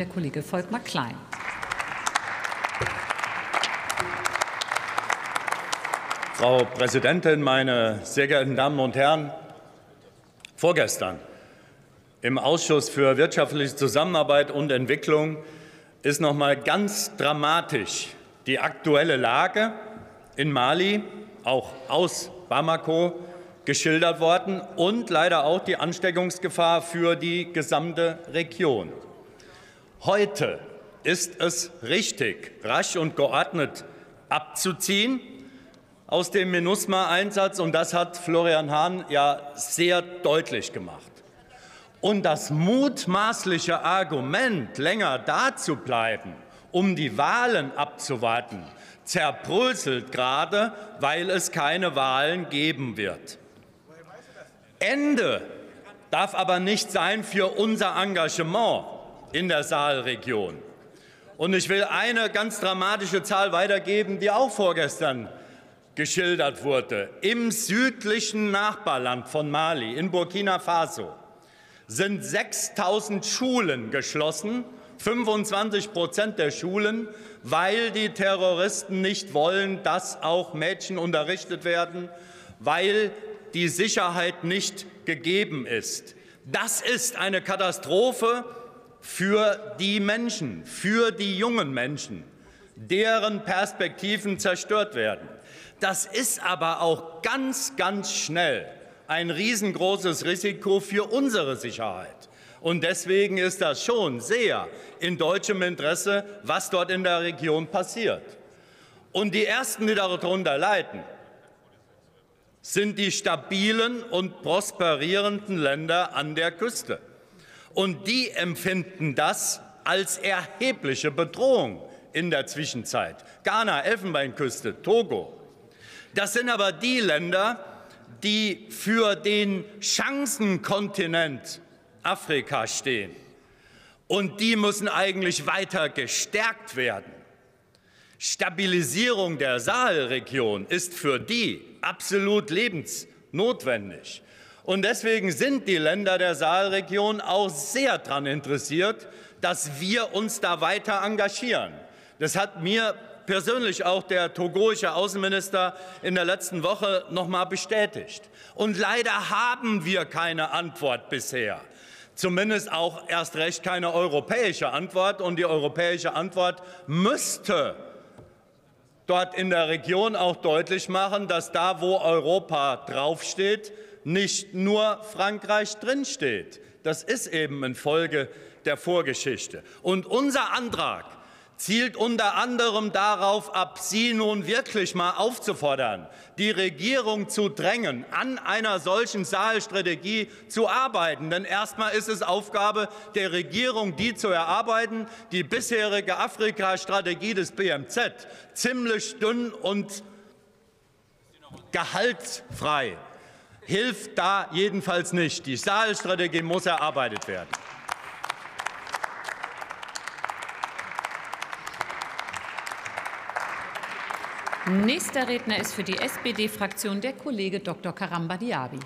Der Kollege Volkmar Klein. Frau Präsidentin, meine sehr geehrten Damen und Herren! Vorgestern im Ausschuss für wirtschaftliche Zusammenarbeit und Entwicklung ist noch mal ganz dramatisch die aktuelle Lage in Mali, auch aus Bamako, geschildert worden und leider auch die Ansteckungsgefahr für die gesamte Region. Heute ist es richtig, rasch und geordnet abzuziehen aus dem MINUSMA-Einsatz, und das hat Florian Hahn ja sehr deutlich gemacht. Und das mutmaßliche Argument, länger dazubleiben, um die Wahlen abzuwarten, zerbröselt gerade, weil es keine Wahlen geben wird. Ende darf aber nicht sein für unser Engagement in der Saalregion. Und ich will eine ganz dramatische Zahl weitergeben, die auch vorgestern geschildert wurde. Im südlichen Nachbarland von Mali, in Burkina Faso, sind 6000 Schulen geschlossen, 25 Prozent der Schulen, weil die Terroristen nicht wollen, dass auch Mädchen unterrichtet werden, weil die Sicherheit nicht gegeben ist. Das ist eine Katastrophe für die Menschen, für die jungen Menschen, deren Perspektiven zerstört werden. Das ist aber auch ganz, ganz schnell ein riesengroßes Risiko für unsere Sicherheit. Und deswegen ist das schon sehr in deutschem Interesse, was dort in der Region passiert. Und die Ersten, die darunter leiden, sind die stabilen und prosperierenden Länder an der Küste. Und die empfinden das als erhebliche Bedrohung in der Zwischenzeit. Ghana, Elfenbeinküste, Togo. Das sind aber die Länder, die für den Chancenkontinent Afrika stehen. Und die müssen eigentlich weiter gestärkt werden. Stabilisierung der Sahelregion ist für die absolut lebensnotwendig. Und deswegen sind die Länder der Sahelregion auch sehr daran interessiert, dass wir uns da weiter engagieren. Das hat mir persönlich auch der togoische Außenminister in der letzten Woche noch mal bestätigt. Und leider haben wir keine Antwort bisher. Zumindest auch erst recht keine europäische Antwort. Und die europäische Antwort müsste dort in der Region auch deutlich machen, dass da, wo Europa draufsteht, nicht nur Frankreich drinsteht. Das ist eben in Folge der Vorgeschichte. Und unser Antrag zielt unter anderem darauf ab, Sie nun wirklich mal aufzufordern, die Regierung zu drängen, an einer solchen Sahelstrategie zu arbeiten. Denn erstmal ist es Aufgabe der Regierung, die zu erarbeiten. Die bisherige Afrika-Strategie des BMZ ziemlich dünn und gehaltsfrei hilft da jedenfalls nicht. Die Sahelstrategie muss erarbeitet werden. Nächster Redner ist für die SPD-Fraktion der Kollege Dr. Karamba Diaby.